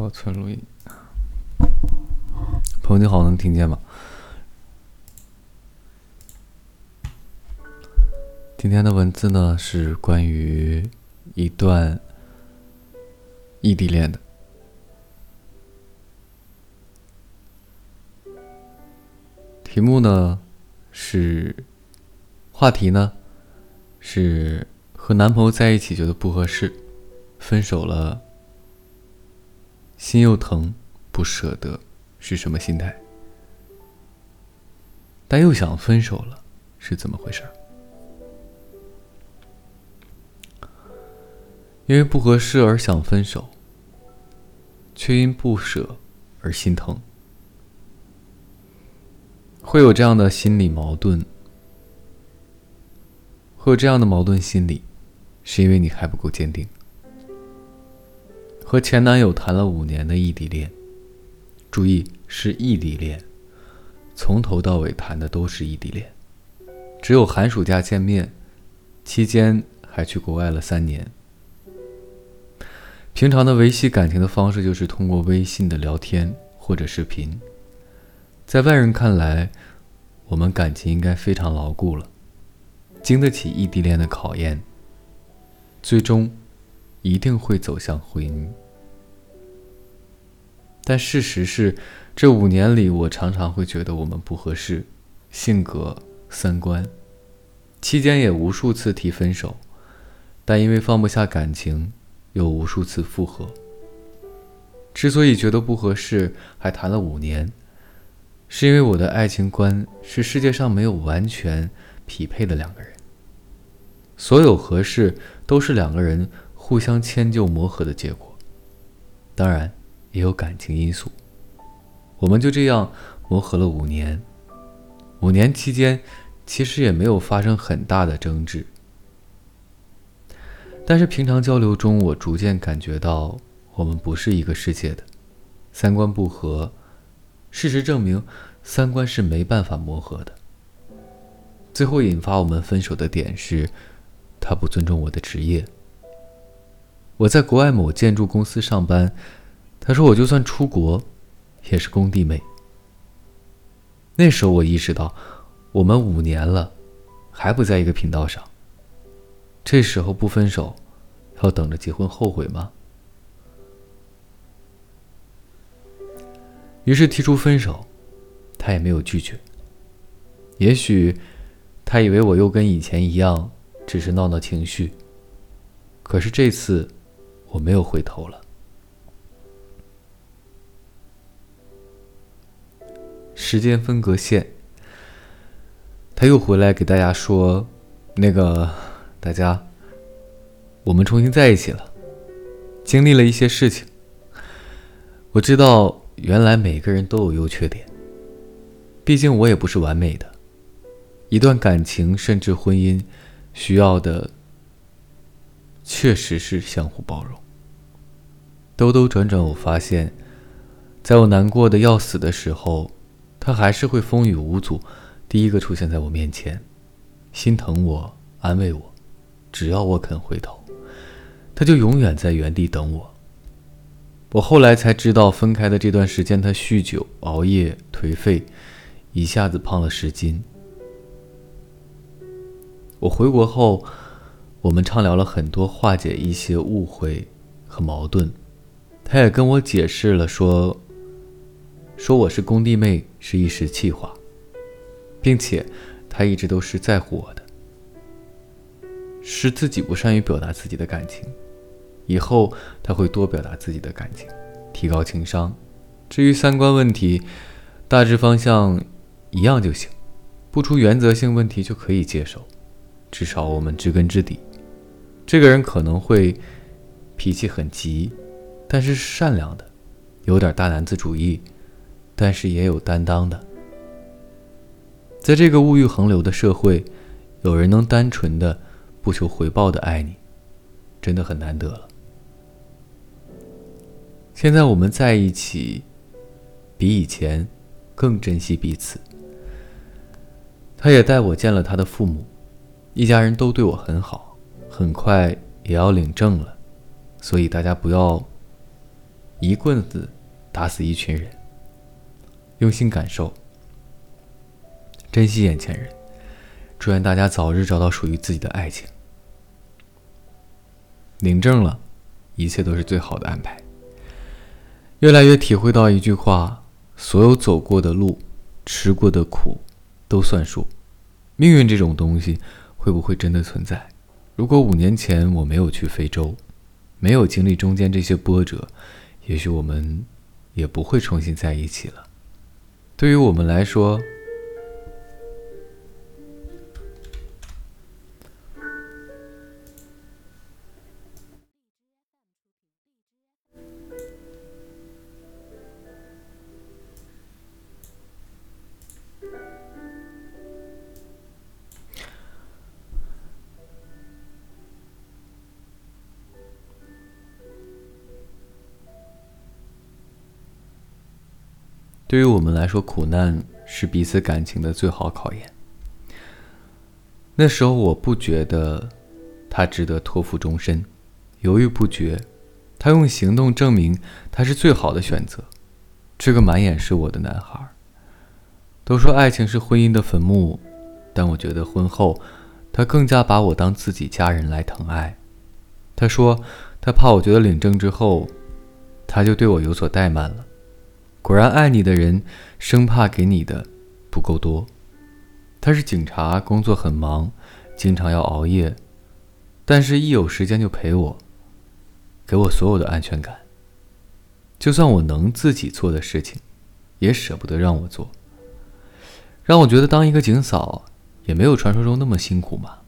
保存录音。朋友你好，能听见吗？今天的文字呢是关于一段异地恋的。题目呢是，话题呢是和男朋友在一起觉得不合适，分手了，心又疼，不舍得，是什么心态？但又想分手了，是怎么回事？因为不合适而想分手，却因不舍而心疼。会有这样的心理矛盾，会有这样的矛盾心理，是因为你还不够坚定。和前男友谈了五年的异地恋，注意是异地恋，从头到尾谈的都是异地恋，只有寒暑假见面，期间还去国外了三年。平常的维系感情的方式就是通过微信的聊天或者视频。在外人看来，我们感情应该非常牢固了，经得起异地恋的考验，最终一定会走向婚姻。但事实是，这五年里，我常常会觉得我们不合适，性格、三观，期间也无数次提分手，但因为放不下感情，又无数次复合。之所以觉得不合适，还谈了五年。是因为我的爱情观是世界上没有完全匹配的两个人，所有合适都是两个人互相迁就磨合的结果，当然也有感情因素。我们就这样磨合了五年，五年期间其实也没有发生很大的争执，但是平常交流中，我逐渐感觉到我们不是一个世界的，三观不合。事实证明，三观是没办法磨合的。最后引发我们分手的点是，他不尊重我的职业。我在国外某建筑公司上班，他说我就算出国，也是工地妹。那时候我意识到，我们五年了，还不在一个频道上。这时候不分手，要等着结婚后悔吗？于是提出分手，他也没有拒绝。也许他以为我又跟以前一样，只是闹闹情绪。可是这次我没有回头了。时间分隔线，他又回来给大家说：“那个大家，我们重新在一起了，经历了一些事情。我知道。”原来每个人都有优缺点，毕竟我也不是完美的。一段感情甚至婚姻，需要的确实是相互包容。兜兜转转，我发现，在我难过的要死的时候，他还是会风雨无阻，第一个出现在我面前，心疼我，安慰我。只要我肯回头，他就永远在原地等我。我后来才知道，分开的这段时间，他酗酒、熬夜、颓废，一下子胖了十斤。我回国后，我们畅聊了很多，化解一些误会和矛盾。他也跟我解释了，说说我是工地妹是一时气话，并且他一直都是在乎我的，是自己不善于表达自己的感情。以后他会多表达自己的感情，提高情商。至于三观问题，大致方向一样就行，不出原则性问题就可以接受。至少我们知根知底。这个人可能会脾气很急，但是善良的，有点大男子主义，但是也有担当的。在这个物欲横流的社会，有人能单纯的、不求回报的爱你，真的很难得了。现在我们在一起，比以前更珍惜彼此。他也带我见了他的父母，一家人都对我很好。很快也要领证了，所以大家不要一棍子打死一群人。用心感受，珍惜眼前人。祝愿大家早日找到属于自己的爱情。领证了，一切都是最好的安排。越来越体会到一句话：所有走过的路，吃过的苦，都算数。命运这种东西，会不会真的存在？如果五年前我没有去非洲，没有经历中间这些波折，也许我们也不会重新在一起了。对于我们来说，对于我们来说，苦难是彼此感情的最好考验。那时候我不觉得他值得托付终身，犹豫不决。他用行动证明他是最好的选择。这个满眼是我的男孩。都说爱情是婚姻的坟墓，但我觉得婚后他更加把我当自己家人来疼爱。他说他怕我觉得领证之后，他就对我有所怠慢了。果然，爱你的人生怕给你的不够多。他是警察，工作很忙，经常要熬夜，但是一有时间就陪我，给我所有的安全感。就算我能自己做的事情，也舍不得让我做，让我觉得当一个警嫂也没有传说中那么辛苦嘛。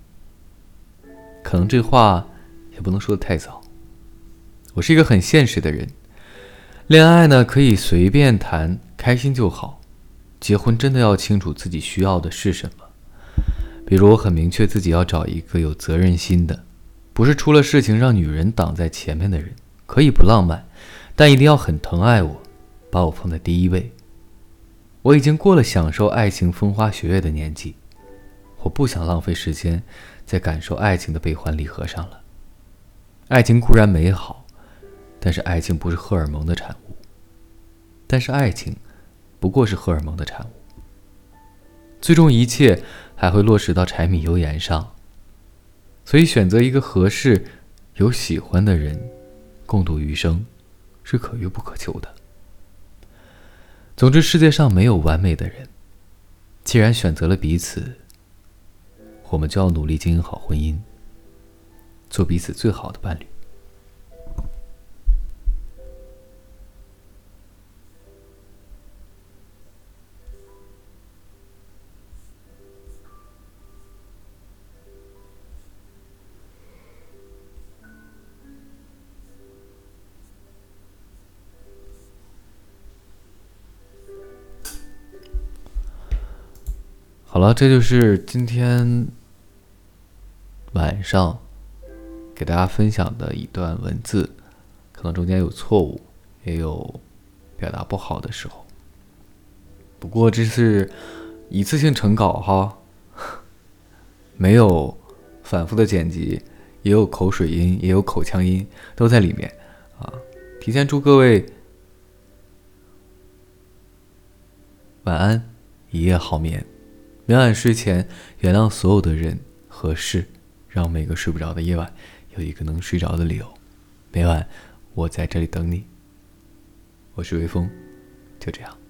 可能这话也不能说的太早。我是一个很现实的人。恋爱呢，可以随便谈，开心就好。结婚真的要清楚自己需要的是什么。比如，我很明确自己要找一个有责任心的，不是出了事情让女人挡在前面的人。可以不浪漫，但一定要很疼爱我，把我放在第一位。我已经过了享受爱情风花雪月的年纪，我不想浪费时间在感受爱情的悲欢离合上了。爱情固然美好。但是爱情不是荷尔蒙的产物，但是爱情不过是荷尔蒙的产物。最终一切还会落实到柴米油盐上，所以选择一个合适、有喜欢的人，共度余生，是可遇不可求的。总之，世界上没有完美的人。既然选择了彼此，我们就要努力经营好婚姻，做彼此最好的伴侣。好了，这就是今天晚上给大家分享的一段文字，可能中间有错误，也有表达不好的时候。不过这是一次性成稿哈，没有反复的剪辑，也有口水音，也有口腔音，都在里面啊。提前祝各位晚安，一夜好眠。每晚睡前，原谅所有的人和事，让每个睡不着的夜晚有一个能睡着的理由。每晚，我在这里等你。我是微风，就这样。